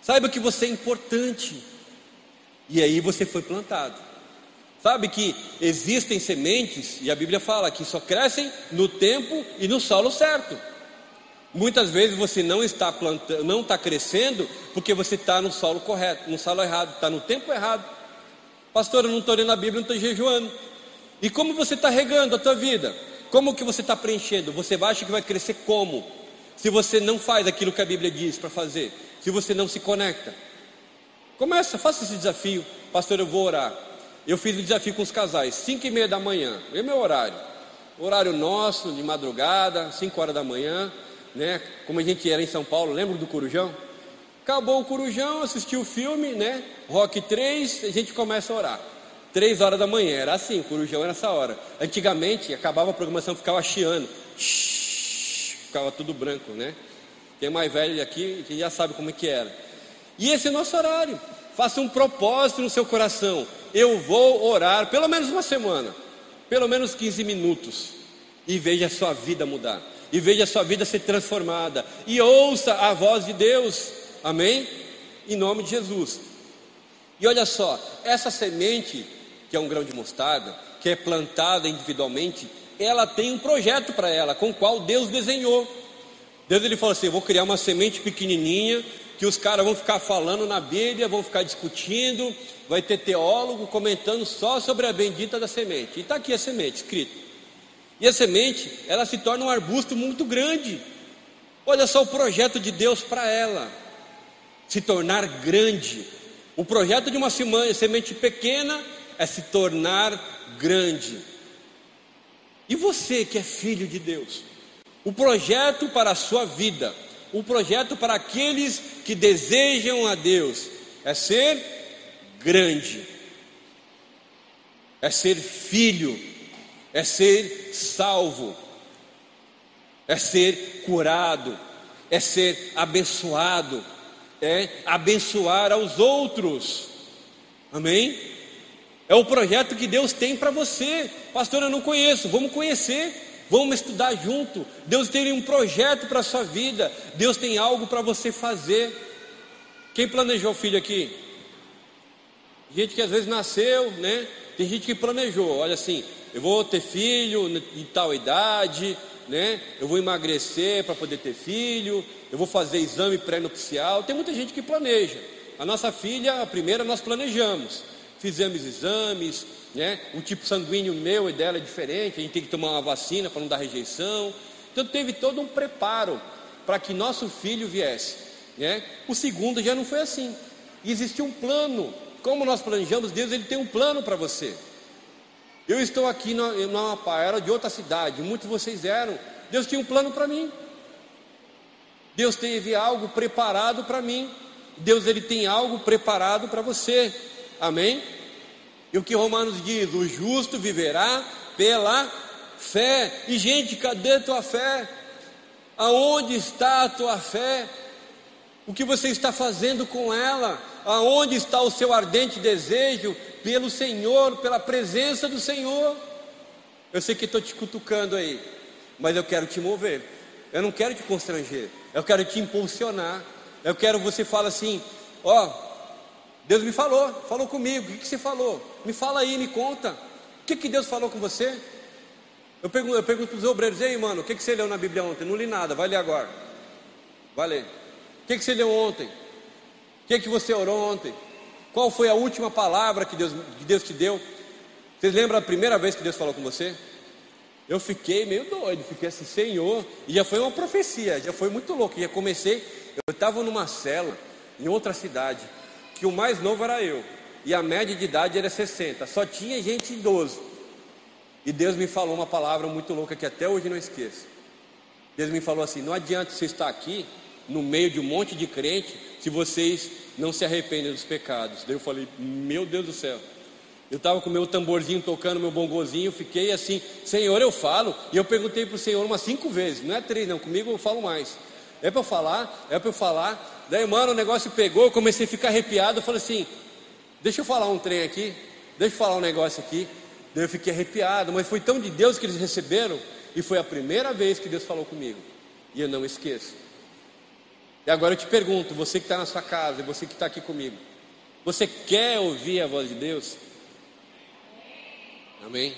Speaker 1: Saiba que você é importante. E aí você foi plantado. Sabe que existem sementes, e a Bíblia fala que só crescem no tempo e no solo certo. Muitas vezes você não está plantando, não está crescendo porque você está no solo correto, no solo errado, está no tempo errado. Pastor, eu não estou lendo a Bíblia, não estou jejuando. E como você está regando a tua vida? Como que você está preenchendo? Você acha que vai crescer como? Se você não faz aquilo que a Bíblia diz para fazer, se você não se conecta. Começa, faça esse desafio. Pastor, eu vou orar. Eu fiz o desafio com os casais, 5 e meia da manhã, é meu horário. Horário nosso, de madrugada, 5 horas da manhã né? Como a gente era em São Paulo, lembra do Corujão? Acabou o Corujão, assistiu o filme, né? Rock 3, a gente começa a orar. Três horas da manhã, era assim, o Corujão era essa hora. Antigamente, acabava a programação, ficava chiando. Ficava tudo branco, né? Quem é mais velho aqui, já sabe como é que era. E esse é o nosso horário. Faça um propósito no seu coração. Eu vou orar pelo menos uma semana, pelo menos 15 minutos, e veja a sua vida mudar e veja a sua vida ser transformada. E ouça a voz de Deus, amém? Em nome de Jesus. E olha só, essa semente, que é um grão de mostarda, que é plantada individualmente, ela tem um projeto para ela, com o qual Deus desenhou. Deus ele falou assim: Eu vou criar uma semente pequenininha, que os caras vão ficar falando na Bíblia, vão ficar discutindo, vai ter teólogo comentando só sobre a bendita da semente. E está aqui a semente escrito. E a semente, ela se torna um arbusto muito grande. Olha só o projeto de Deus para ela: se tornar grande. O projeto de uma semente pequena é se tornar grande. E você que é filho de Deus, o projeto para a sua vida, o projeto para aqueles que desejam a Deus é ser grande, é ser filho é ser salvo, é ser curado, é ser abençoado, é abençoar aos outros. Amém? É o projeto que Deus tem para você. Pastor, eu não conheço. Vamos conhecer. Vamos estudar junto. Deus tem um projeto para a sua vida. Deus tem algo para você fazer. Quem planejou o filho aqui? Gente que às vezes nasceu, né? Tem gente que planejou. Olha assim, eu vou ter filho em tal idade, né? Eu vou emagrecer para poder ter filho, eu vou fazer exame pré-nupcial. Tem muita gente que planeja. A nossa filha, a primeira, nós planejamos. Fizemos exames, né? O tipo sanguíneo meu e dela é diferente, a gente tem que tomar uma vacina para não dar rejeição. Então teve todo um preparo para que nosso filho viesse, né? O segundo já não foi assim. Existia um plano. Como nós planejamos, Deus ele tem um plano para você. Eu estou aqui no Amapá, era de outra cidade, muitos de vocês eram. Deus tinha um plano para mim. Deus teve algo preparado para mim. Deus ele tem algo preparado para você. Amém? E o que Romanos diz? O justo viverá pela Fé. E gente, cadê a tua fé? Aonde está a tua fé? O que você está fazendo com ela? Aonde está o seu ardente desejo pelo Senhor, pela presença do Senhor? Eu sei que estou te cutucando aí, mas eu quero te mover. Eu não quero te constranger. Eu quero te impulsionar. Eu quero você fala assim, ó, Deus me falou, falou comigo. O que, que você falou? Me fala aí, me conta. O que, que Deus falou com você? Eu pergunto, eu pergunto para os obreiros, ei mano, o que, que você leu na Bíblia ontem? Não li nada, vai ler agora. Vai ler. O que, que você leu ontem? O que, que você orou ontem? Qual foi a última palavra que Deus, que Deus te deu? Vocês lembram a primeira vez que Deus falou com você? Eu fiquei meio doido, fiquei assim, Senhor, e já foi uma profecia, já foi muito louco. Já comecei, eu estava numa cela em outra cidade, que o mais novo era eu, e a média de idade era 60, só tinha gente idoso. E Deus me falou uma palavra muito louca que até hoje não esqueço. Deus me falou assim: não adianta você estar aqui no meio de um monte de crente se vocês não se arrependem dos pecados. Daí eu falei: meu Deus do céu. Eu estava com meu tamborzinho tocando, meu bongozinho, fiquei assim, Senhor, eu falo. E eu perguntei para o Senhor umas cinco vezes, não é três, não, comigo eu falo mais. É para eu falar, é para eu falar. Daí, mano, o negócio pegou, eu comecei a ficar arrepiado. Eu falei assim: deixa eu falar um trem aqui, deixa eu falar um negócio aqui. Daí eu fiquei arrepiado, mas foi tão de Deus que eles receberam, e foi a primeira vez que Deus falou comigo, e eu não esqueço. E agora eu te pergunto, você que está na sua casa, você que está aqui comigo, você quer ouvir a voz de Deus? Amém?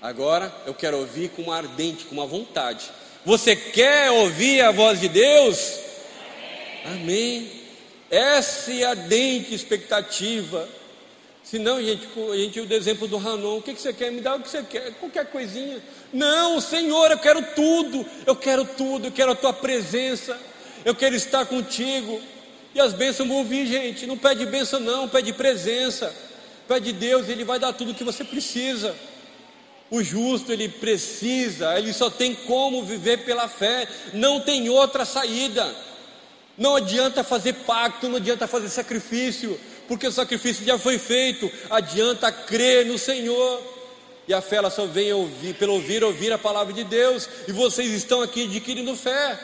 Speaker 1: Agora eu quero ouvir com uma ardente, com uma vontade. Você quer ouvir a voz de Deus? Amém. Essa é a ardente expectativa se não, gente, a gente o exemplo do Ranon, o que, que você quer? Me dá o que você quer, qualquer coisinha. Não, Senhor, eu quero tudo, eu quero tudo, eu quero a tua presença, eu quero estar contigo. E as bênçãos vão vir, gente. Não pede bênção, não, pede presença. Pede Deus, Ele vai dar tudo o que você precisa. O justo, ele precisa, ele só tem como viver pela fé, não tem outra saída. Não adianta fazer pacto, não adianta fazer sacrifício, porque o sacrifício já foi feito, adianta crer no Senhor. E a fé ela só vem ouvir, pelo ouvir, ouvir a palavra de Deus. E vocês estão aqui adquirindo fé.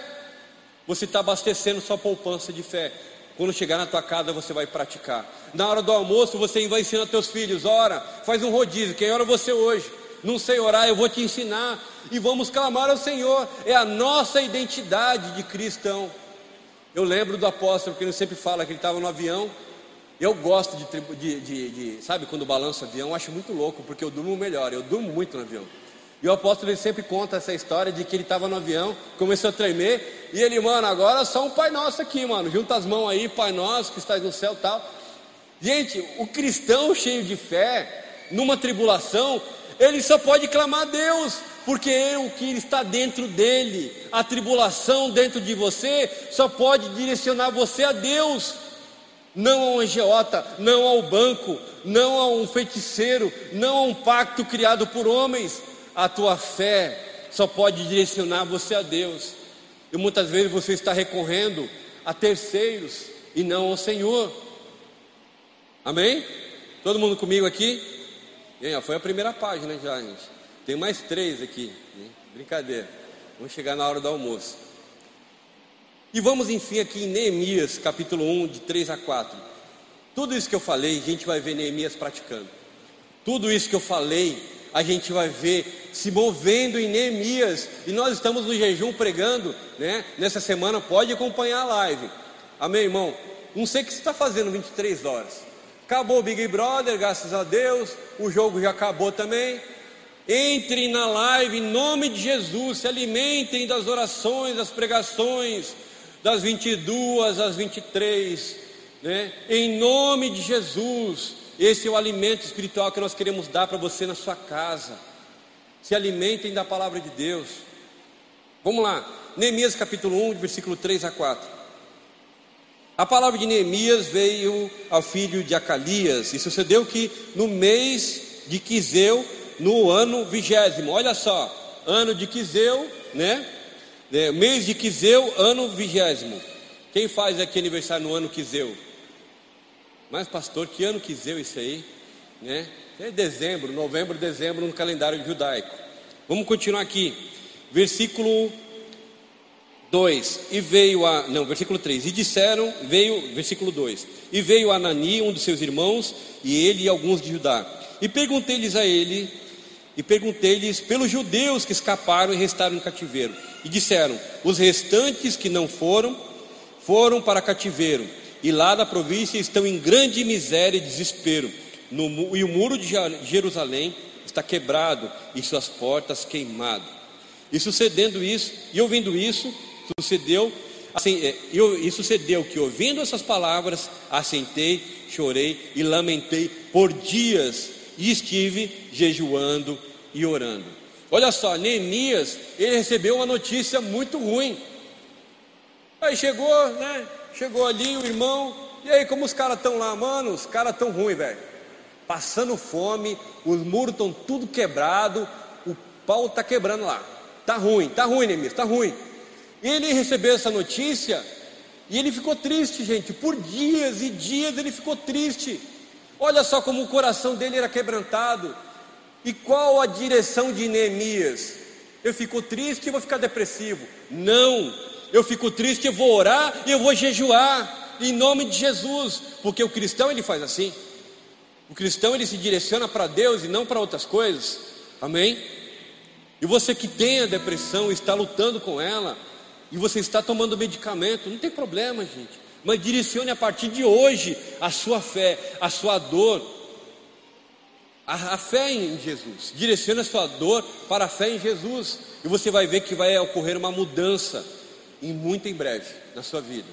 Speaker 1: Você está abastecendo sua poupança de fé. Quando chegar na tua casa, você vai praticar. Na hora do almoço, você vai ensinar teus filhos: ora, faz um rodízio. Quem ora você hoje? Não sei orar, eu vou te ensinar. E vamos clamar ao Senhor. É a nossa identidade de cristão. Eu lembro do apóstolo que ele sempre fala que ele estava no avião eu gosto de, de, de, de sabe, quando balança o avião, eu acho muito louco, porque eu durmo melhor, eu durmo muito no avião. E o apóstolo ele sempre conta essa história de que ele estava no avião, começou a tremer, e ele, mano, agora só um Pai Nosso aqui, mano, junta as mãos aí, Pai Nosso que está no céu tal. Gente, o cristão cheio de fé, numa tribulação, ele só pode clamar a Deus, porque é o que está dentro dele, a tribulação dentro de você, só pode direcionar você a Deus não a um agiota, não ao banco, não a um feiticeiro, não a um pacto criado por homens. A tua fé só pode direcionar você a Deus. E muitas vezes você está recorrendo a terceiros e não ao Senhor. Amém? Todo mundo comigo aqui? Ó, foi a primeira página já, gente. Tem mais três aqui. Brincadeira. Vamos chegar na hora do almoço. E vamos enfim aqui em Neemias, capítulo 1, de 3 a 4. Tudo isso que eu falei, a gente vai ver Neemias praticando. Tudo isso que eu falei, a gente vai ver se movendo em Neemias. E nós estamos no jejum pregando, né? Nessa semana, pode acompanhar a live. Amém, irmão? Não sei o que você está fazendo 23 horas. Acabou o Big Brother, graças a Deus. O jogo já acabou também. Entrem na live em nome de Jesus. Se alimentem das orações, das pregações das 22 às 23, né? Em nome de Jesus, esse é o alimento espiritual que nós queremos dar para você na sua casa. Se alimentem da palavra de Deus. Vamos lá, Neemias capítulo 1, versículo 3 a 4. A palavra de Neemias veio ao filho de Acalias, e sucedeu que no mês de Quiseu, no ano vigésimo, olha só, ano de Quiseu, né? É, mês de Quiseu, ano vigésimo. Quem faz aqui aniversário no ano Quiseu? Mas, pastor, que ano Quiseu isso aí? Né? É dezembro, novembro, dezembro no calendário judaico. Vamos continuar aqui. Versículo 2. E veio a. Não, versículo 3. E disseram, veio, versículo 2. E veio Anani, um dos seus irmãos, e ele e alguns de Judá. E perguntei-lhes a ele, e perguntei-lhes pelos judeus que escaparam e restaram no cativeiro. E disseram: Os restantes que não foram, foram para cativeiro, e lá da província estão em grande miséria e desespero. No, e o muro de Jerusalém está quebrado e suas portas queimado. E sucedendo isso, e ouvindo isso, sucedeu, assim, é, e sucedeu que ouvindo essas palavras, assentei, chorei e lamentei por dias, e estive jejuando e orando. Olha só, Neemias, ele recebeu uma notícia muito ruim. Aí chegou, né? Chegou ali o irmão, e aí como os caras estão lá, mano, os caras estão ruins, velho passando fome, os muros estão tudo quebrado, o pau está quebrando lá. Tá ruim, tá ruim, Neemias, tá ruim. E ele recebeu essa notícia e ele ficou triste, gente. Por dias e dias ele ficou triste. Olha só como o coração dele era quebrantado. E qual a direção de Neemias? Eu fico triste e vou ficar depressivo. Não, eu fico triste e vou orar e eu vou jejuar em nome de Jesus, porque o cristão ele faz assim. O cristão ele se direciona para Deus e não para outras coisas. Amém? E você que tem a depressão, está lutando com ela, e você está tomando medicamento, não tem problema, gente. Mas direcione a partir de hoje a sua fé, a sua dor, a, a fé em Jesus. Direcione a sua dor para a fé em Jesus, e você vai ver que vai ocorrer uma mudança, e muito em breve, na sua vida.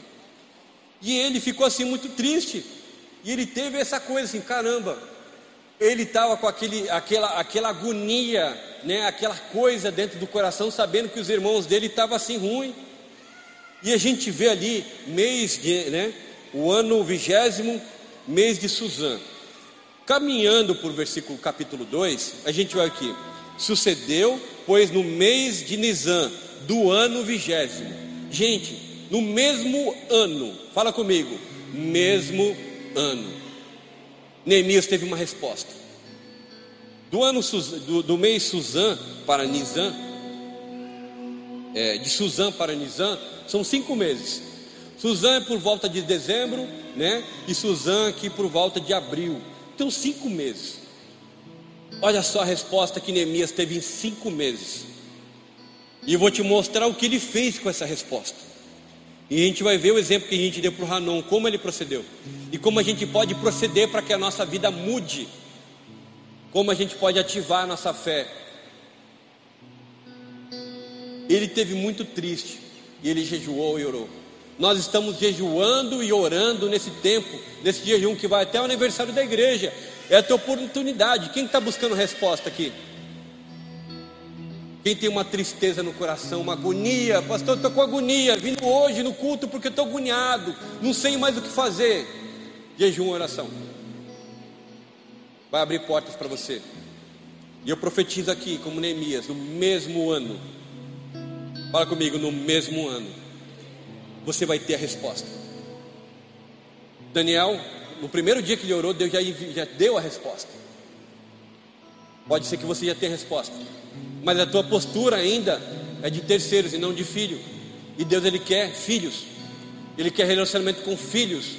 Speaker 1: E ele ficou assim muito triste, e ele teve essa coisa assim, caramba, ele estava com aquele, aquela, aquela agonia, né, aquela coisa dentro do coração, sabendo que os irmãos dele estavam assim ruim. E a gente vê ali, mês de, né, o ano vigésimo, mês de Suzã. Caminhando por versículo capítulo 2, a gente vai aqui. Sucedeu, pois no mês de Nisan, do ano vigésimo. Gente, no mesmo ano, fala comigo, mesmo ano. Neemias teve uma resposta. Do ano do, do mês Suzã para Nisan, é, de Suzã para Nisan, são cinco meses. Suzã é por volta de dezembro, né? E Suzã aqui por volta de abril. Então cinco meses. Olha só a resposta que Neemias teve em cinco meses. E eu vou te mostrar o que ele fez com essa resposta. E a gente vai ver o exemplo que a gente deu para o Hanon, como ele procedeu. E como a gente pode proceder para que a nossa vida mude. Como a gente pode ativar a nossa fé. Ele teve muito triste. E ele jejuou e orou. Nós estamos jejuando e orando nesse tempo, nesse jejum que vai até o aniversário da igreja. É a tua oportunidade. Quem está buscando resposta aqui? Quem tem uma tristeza no coração, uma agonia, pastor, estou com agonia, vindo hoje no culto porque estou agoniado, não sei mais o que fazer. Jejum, oração. Vai abrir portas para você. E eu profetizo aqui, como Neemias, no mesmo ano. Fala comigo, no mesmo ano. Você vai ter a resposta. Daniel, no primeiro dia que ele orou, Deus já, já deu a resposta. Pode ser que você já tenha a resposta mas a tua postura ainda é de terceiros e não de filho. E Deus ele quer filhos. Ele quer relacionamento com filhos.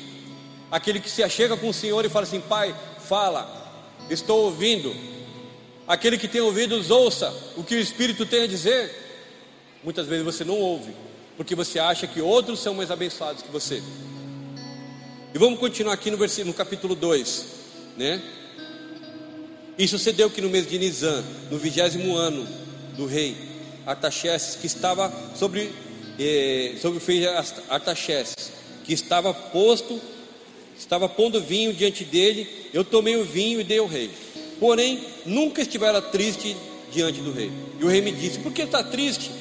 Speaker 1: Aquele que se achega com o Senhor e fala assim: "Pai, fala. Estou ouvindo." Aquele que tem ouvidos ouça o que o Espírito tem a dizer. Muitas vezes você não ouve, porque você acha que outros são mais abençoados que você. E vamos continuar aqui no versículo no capítulo 2, né? E sucedeu que no mês de Nisan, no vigésimo ano do rei Artaxerxes, que estava sobre, eh, sobre o filho Artaxerxes, que estava posto, estava pondo vinho diante dele, eu tomei o vinho e dei ao rei. Porém, nunca estivera triste diante do rei. E o rei me disse: Por que está triste?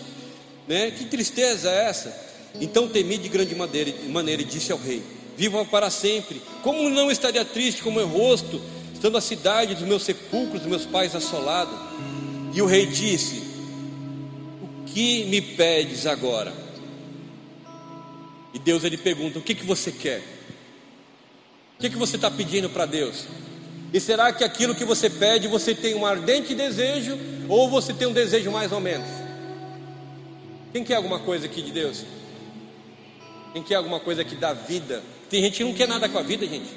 Speaker 1: Né? Que tristeza é essa? Então temi de grande maneira, e disse ao rei: Viva para sempre. Como não estaria triste com o meu rosto? estando a cidade dos meus sepulcros, dos meus pais assolada. E o rei disse: O que me pedes agora? E Deus ele pergunta: O que, que você quer? O que, que você está pedindo para Deus? E será que aquilo que você pede você tem um ardente desejo ou você tem um desejo mais ou menos? Quem quer alguma coisa aqui de Deus? Quem quer alguma coisa aqui da vida? Tem gente que não quer nada com a vida, gente.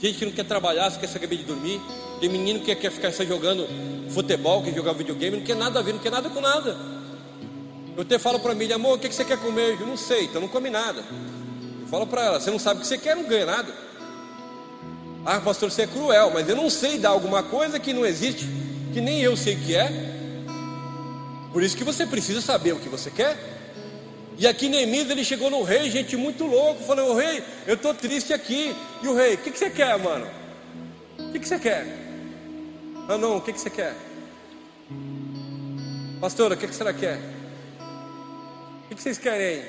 Speaker 1: Gente que não quer trabalhar, só quer saber de dormir. Tem menino que quer ficar só jogando futebol, quer jogar videogame, não quer nada a ver, não quer nada com nada. Eu até falo para mim, amor, o que você quer comer? Eu não sei, então não come nada. Eu falo para ela, você não sabe o que você quer, não ganha nada. Ah, pastor, você é cruel, mas eu não sei dar alguma coisa que não existe, que nem eu sei que é. Por isso que você precisa saber o que você quer. E aqui Neemias ele chegou no rei, gente muito louco, falou: o rei, eu estou triste aqui. E o rei, o que, que você quer, mano? O que, que você quer? Ah, não, o que, que você quer? Pastora, o que, que você quer? O que, que vocês querem?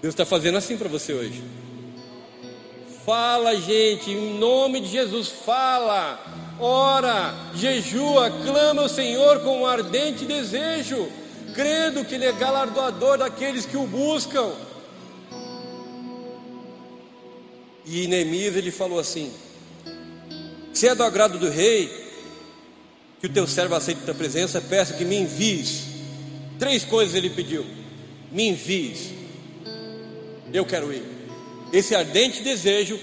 Speaker 1: Deus está fazendo assim para você hoje. Fala, gente, em nome de Jesus, fala, ora, jejua, clama ao Senhor com um ardente desejo, crendo que Ele é galardoador daqueles que o buscam. E Neemias ele falou assim: Se é do agrado do rei, que o teu servo aceite a tua presença, peço que me envies. Três coisas ele pediu: me envies, eu quero ir. Esse ardente desejo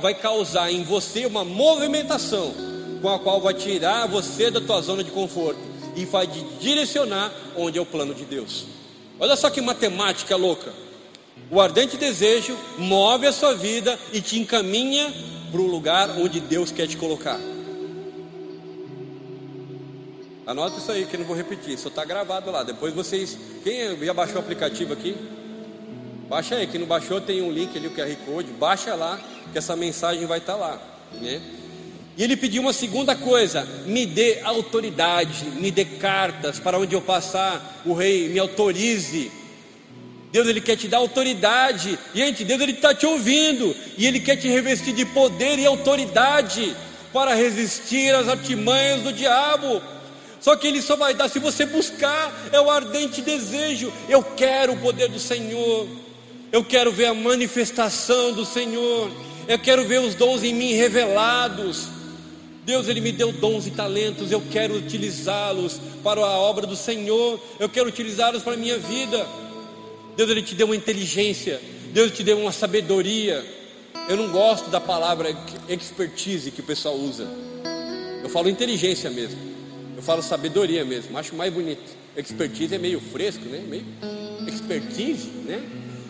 Speaker 1: vai causar em você uma movimentação com a qual vai tirar você da tua zona de conforto e vai te direcionar onde é o plano de Deus. Olha só que matemática louca. O ardente desejo move a sua vida e te encaminha para o lugar onde Deus quer te colocar. Anota isso aí que eu não vou repetir, só está gravado lá. Depois vocês. Quem já baixou o aplicativo aqui? Baixa aí, quem não baixou tem um link ali, o QR Code, baixa lá, que essa mensagem vai estar tá lá. Né? E ele pediu uma segunda coisa: me dê autoridade, me dê cartas para onde eu passar, o rei me autorize. Deus ele quer te dar autoridade, gente. Deus ele está te ouvindo e ele quer te revestir de poder e autoridade para resistir às artimanhas do diabo. Só que ele só vai dar se você buscar, é o ardente desejo. Eu quero o poder do Senhor. Eu quero ver a manifestação do Senhor. Eu quero ver os dons em mim revelados. Deus, Ele me deu dons e talentos. Eu quero utilizá-los para a obra do Senhor. Eu quero utilizá-los para a minha vida. Deus, Ele te deu uma inteligência. Deus te deu uma sabedoria. Eu não gosto da palavra expertise que o pessoal usa. Eu falo inteligência mesmo. Eu falo sabedoria mesmo. Acho mais bonito. Expertise é meio fresco, né? Meio expertise, né?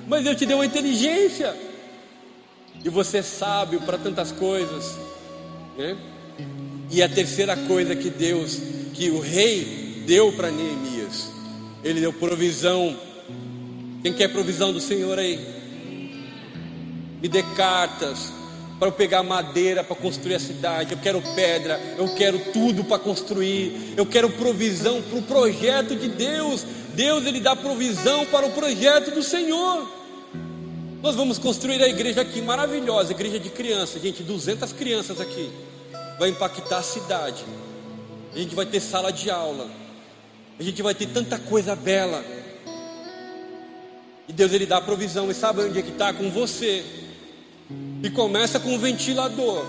Speaker 1: mas Deus te deu uma inteligência, e você é sábio para tantas coisas, né? E a terceira coisa que Deus, que o rei deu para Neemias, ele deu provisão. Quem quer provisão do Senhor aí? Me dê cartas para eu pegar madeira para construir a cidade. Eu quero pedra, eu quero tudo para construir. Eu quero provisão para o projeto de Deus. Deus ele dá provisão para o projeto do Senhor. Nós vamos construir a igreja aqui, maravilhosa, igreja de crianças, gente, 200 crianças aqui. Vai impactar a cidade. A gente vai ter sala de aula. A gente vai ter tanta coisa bela. E Deus ele dá provisão. E sabe onde é que está? Com você. E começa com um ventilador.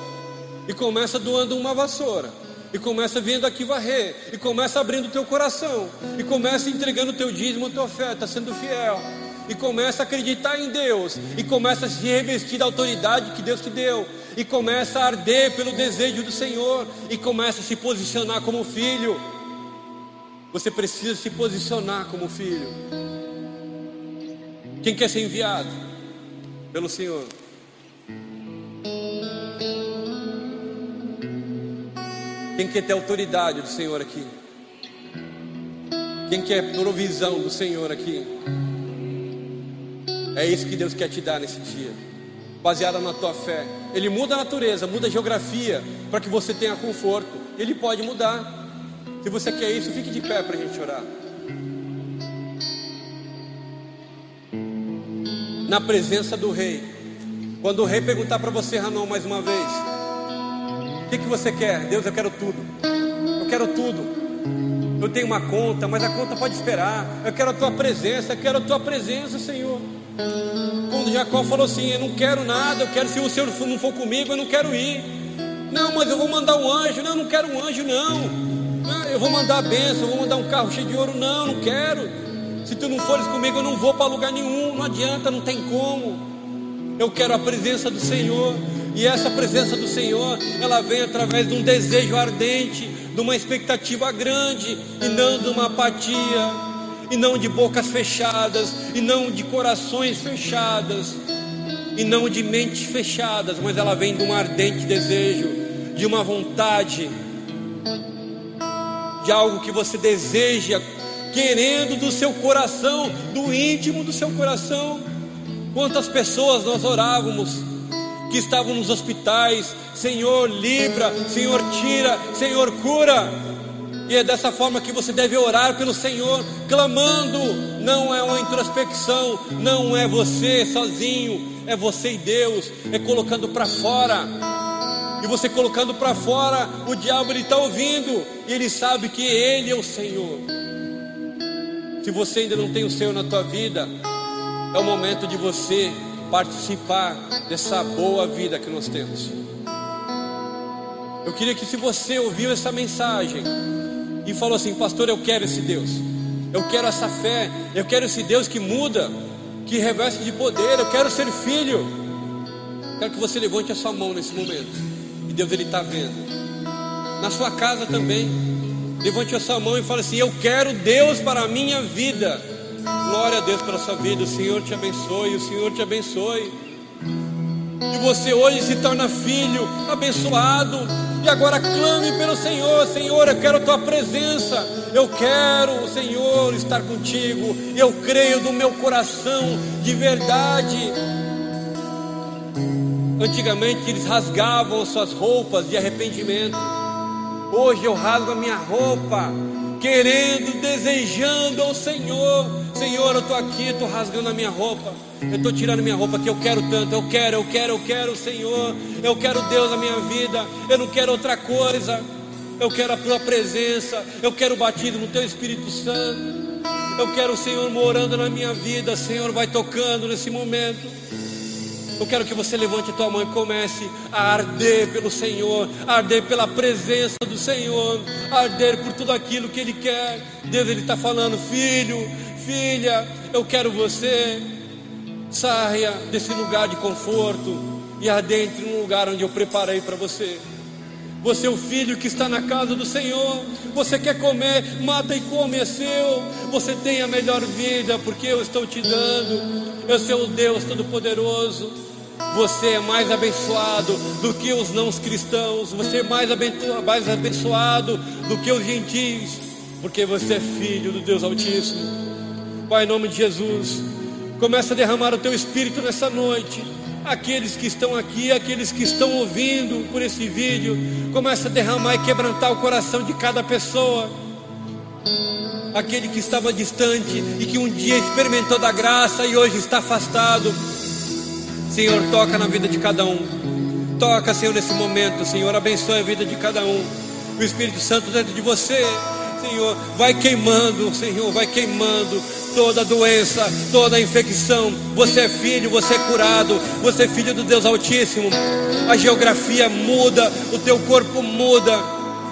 Speaker 1: E começa doando uma vassoura. E começa vindo aqui varrer. E começa abrindo o teu coração. E começa entregando o teu dízimo, a tua oferta, sendo fiel e começa a acreditar em Deus, e começa a se revestir da autoridade que Deus te deu, e começa a arder pelo desejo do Senhor, e começa a se posicionar como filho. Você precisa se posicionar como filho. Quem quer ser enviado pelo Senhor? Quem quer ter autoridade do Senhor aqui? Quem quer provisão do Senhor aqui? É isso que Deus quer te dar nesse dia, baseada na tua fé. Ele muda a natureza, muda a geografia, para que você tenha conforto. Ele pode mudar. Se você quer isso, fique de pé para a gente orar. Na presença do rei. Quando o rei perguntar para você, Ranon, mais uma vez: O que, que você quer? Deus, eu quero tudo. Eu quero tudo. Eu tenho uma conta, mas a conta pode esperar. Eu quero a tua presença, eu quero a tua presença, Senhor. Quando Jacó falou assim: Eu não quero nada, eu quero, se o Senhor não for comigo, eu não quero ir. Não, mas eu vou mandar um anjo. Não, eu não quero um anjo, não. não eu vou mandar a bênção, eu vou mandar um carro cheio de ouro. Não, não quero. Se tu não fores comigo, eu não vou para lugar nenhum. Não adianta, não tem como. Eu quero a presença do Senhor. E essa presença do Senhor, ela vem através de um desejo ardente, de uma expectativa grande, e não de uma apatia, e não de bocas fechadas, e não de corações fechadas, e não de mentes fechadas, mas ela vem de um ardente desejo, de uma vontade, de algo que você deseja, querendo do seu coração, do íntimo do seu coração. Quantas pessoas nós orávamos que estavam nos hospitais, Senhor, livra, Senhor, tira, Senhor, cura. E é dessa forma que você deve orar pelo Senhor, clamando. Não é uma introspecção, não é você sozinho, é você e Deus, é colocando para fora. E você colocando para fora, o diabo ele está ouvindo e ele sabe que ele é o Senhor. Se você ainda não tem o Senhor na tua vida, é o momento de você participar dessa boa vida que nós temos. Eu queria que se você ouviu essa mensagem e falou assim, pastor, eu quero esse Deus, eu quero essa fé, eu quero esse Deus que muda, que reveste de poder, eu quero ser filho. Quero que você levante a sua mão nesse momento. E Deus ele está vendo. Na sua casa também. Levante a sua mão e fale assim: Eu quero Deus para a minha vida. Glória a Deus pela sua vida. O Senhor te abençoe. O Senhor te abençoe. E você hoje se torna filho abençoado. E agora clame pelo Senhor: Senhor, eu quero tua presença. Eu quero, Senhor, estar contigo. Eu creio do meu coração de verdade. Antigamente eles rasgavam suas roupas de arrependimento. Hoje eu rasgo a minha roupa querendo, desejando ao Senhor. Senhor, eu estou aqui, estou rasgando a minha roupa, eu estou tirando minha roupa que eu quero tanto, eu quero, eu quero, eu quero, Senhor, eu quero Deus na minha vida, eu não quero outra coisa, eu quero a tua presença, eu quero o no teu Espírito Santo, eu quero o Senhor morando na minha vida, Senhor, vai tocando nesse momento. Eu quero que você levante tua mão e comece a arder pelo Senhor, a arder pela presença do Senhor, a arder por tudo aquilo que Ele quer. Deus Ele está falando, filho, filha, eu quero você. Saia desse lugar de conforto e adentre num lugar onde eu preparei para você. Você é o filho que está na casa do Senhor. Você quer comer, mata e come, é seu. Você tem a melhor vida, porque eu estou te dando. Eu sou o Deus Todo-Poderoso. Você é mais abençoado do que os não cristãos. Você é mais abençoado do que os gentios, porque você é filho do Deus Altíssimo. Pai, em nome de Jesus, começa a derramar o teu espírito nessa noite. Aqueles que estão aqui, aqueles que estão ouvindo por esse vídeo, começa a derramar e quebrantar o coração de cada pessoa. Aquele que estava distante e que um dia experimentou da graça e hoje está afastado Senhor, toca na vida de cada um. Toca, Senhor, nesse momento, Senhor, abençoe a vida de cada um. O Espírito Santo dentro de você, Senhor, vai queimando, Senhor, vai queimando toda doença, toda infecção. Você é filho, você é curado, você é filho do Deus Altíssimo. A geografia muda, o teu corpo muda,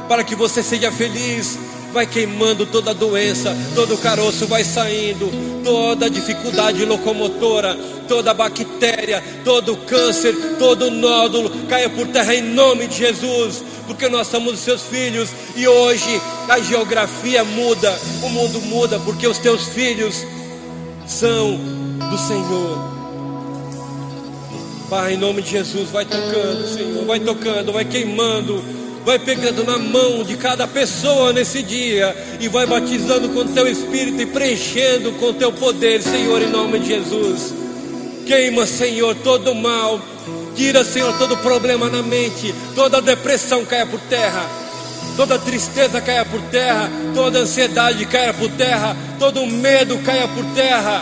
Speaker 1: para que você seja feliz, vai queimando toda doença, todo caroço vai saindo, toda dificuldade locomotora, toda bactéria, todo câncer, todo nódulo caia por terra em nome de Jesus, porque nós somos os seus filhos e hoje a geografia muda, o mundo muda, porque os teus filhos são do Senhor. Pai, em nome de Jesus, vai tocando, Senhor, vai tocando, vai queimando vai pegando na mão de cada pessoa nesse dia e vai batizando com teu espírito e preenchendo com teu poder, Senhor, em nome de Jesus. Queima, Senhor, todo mal. Tira, Senhor, todo problema na mente, toda depressão caia por terra, toda tristeza caia por terra, toda ansiedade caia por terra, todo medo caia por terra,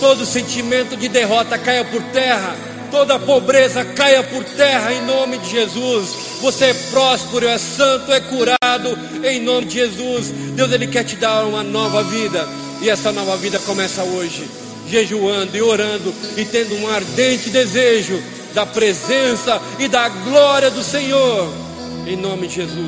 Speaker 1: todo sentimento de derrota caia por terra, toda pobreza caia por terra em nome de Jesus. Você é próspero, é santo, é curado em nome de Jesus. Deus ele quer te dar uma nova vida e essa nova vida começa hoje. jejuando e orando e tendo um ardente desejo da presença e da glória do Senhor. Em nome de Jesus.